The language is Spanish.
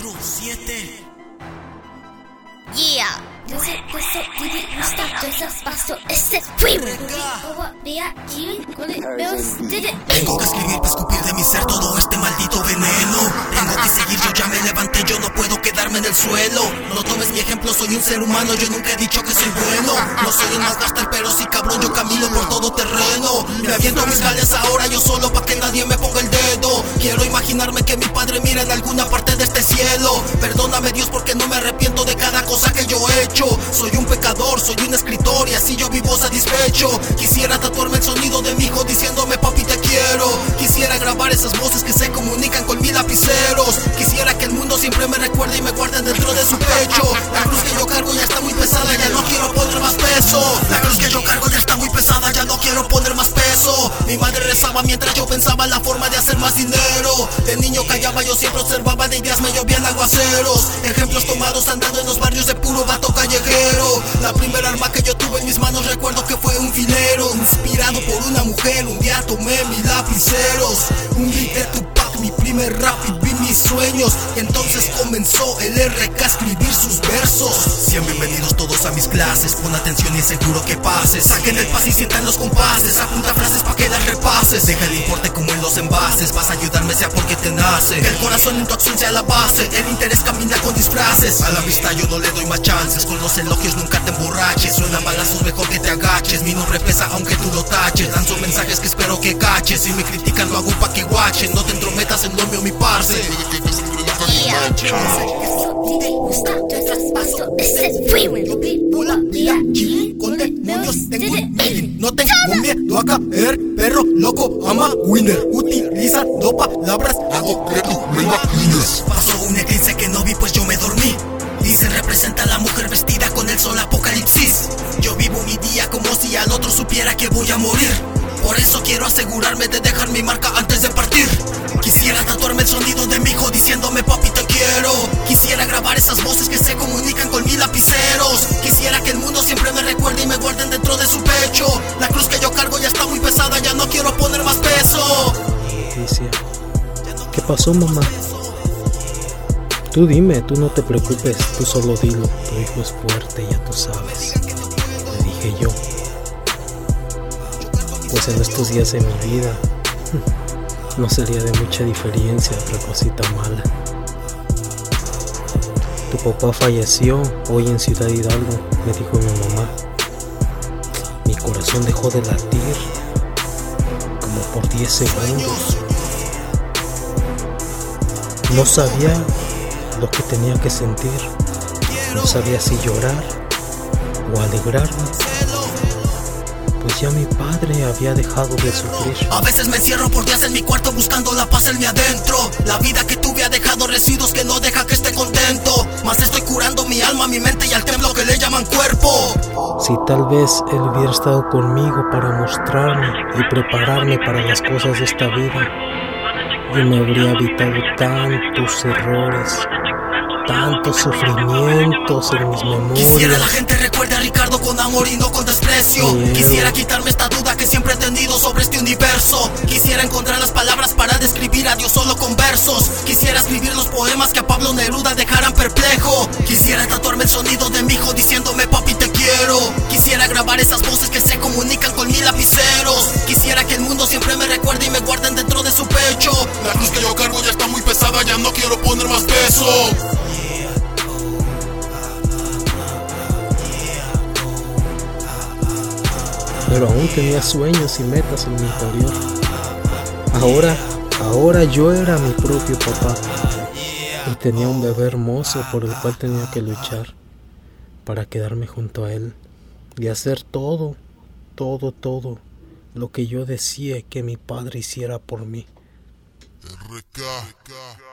4, 7. Yeah. Does it, does it, did it, stop, does fuimos. Tengo que escribir para escupir de mi ser todo este maldito veneno. Tengo que seguir, yo ya me levanté, yo no puedo quedarme en el suelo. No tomes mi ejemplo, soy un ser humano, yo nunca he dicho que soy bueno. No soy el más gaster, pero sí cabrón, yo camino por terreno. Me aviento mis gales ahora, yo solo pa' que nadie me ponga el dedo. Quiero imaginarme que mi padre mira en alguna parte de este cielo. Perdóname Dios porque no me arrepiento de cada cosa que yo he hecho. Soy un pecador, soy un escritor y así yo vivo satisfecho. Quisiera tatuarme Mi madre rezaba mientras yo pensaba en la forma de hacer más dinero. De niño callaba, yo siempre observaba de ideas me llovían aguaceros. Ejemplos tomados andando en los barrios de puro vato callejero. La primera arma que yo tuve en mis manos recuerdo que fue un filero. Inspirado por una mujer, un día tomé mis lapiceros. Un beat de Tupac, mi primer rap y vi mis sueños. Y entonces comenzó el RK a escribir sus versos. Sean bienvenidos todos a mis clases, pon atención y seguro que pases. Saquen el pas y sientan los compases, apunta frases pa' que Deja el importe como en los envases, vas a ayudarme sea porque te nace. El corazón en tu acción sea la base, el interés camina con disfraces. A la vista yo no le doy más chances, con los elogios nunca te emborraches. Suenan balazos, mejor que te agaches. Mi nombre pesa aunque tú lo taches. Lanzo mensajes que espero que caches. Si me critican lo hago pa' que guachen. No te entrometas en lo mío, mi parce. Con demonios tengo a caer, perro loco, ama winner. Utilizando palabras, hago que me. Pasó un eclipse que no vi, pues yo me dormí. Dice representa a la mujer vestida con el sol apocalipsis. Yo vivo mi día como si al otro supiera que voy a morir. Por eso quiero asegurarme de dejar mi marca antes de partir. Quisiera tatuarme el sonido de mi hijo diciéndome papi pasó, mamá? Tú dime, tú no te preocupes, tú solo dilo. Tu hijo es fuerte, ya tú sabes. Le dije yo. Pues en estos días de mi vida no sería de mucha diferencia otra cosita mala. Tu papá falleció hoy en Ciudad Hidalgo, me dijo mi mamá. Mi corazón dejó de latir como por 10 segundos. No sabía lo que tenía que sentir. No sabía si llorar o alegrarme. Pues ya mi padre había dejado de sufrir. A veces me encierro por días en mi cuarto buscando la paz en mi adentro. La vida que tuve ha dejado residuos que no deja que esté contento. Más estoy curando mi alma, mi mente y al templo que le llaman cuerpo. Si tal vez él hubiera estado conmigo para mostrarme y prepararme para las cosas de esta vida, yo me habría evitado tantos errores, tantos sufrimientos en mis Quisiera la memorias. gente recuerde a Ricardo con amor y no con desprecio. Miedo. Quisiera quitarme esta duda que siempre he tenido sobre este universo. Quisiera encontrar las palabras para describir a Dios solo con versos. Quisiera escribir los poemas que a Pablo Neruda dejaran perplejo. Quisiera tatuarme el sonido de mi hijo diciéndome papi te quiero. Quisiera grabar esas voces que se comunican con mis lapiceros. Quisiera que el mundo siempre me recuerde y me guarden de La cruz que yo cargo ya está muy pesada, ya no quiero poner más peso. pero aún tenía sueños y metas en mi interior. Ahora, ahora yo era mi propio papá y tenía un bebé hermoso por el cual tenía que luchar para quedarme junto a él y hacer todo, todo, todo lo que yo decía que mi padre hiciera por mí. RK.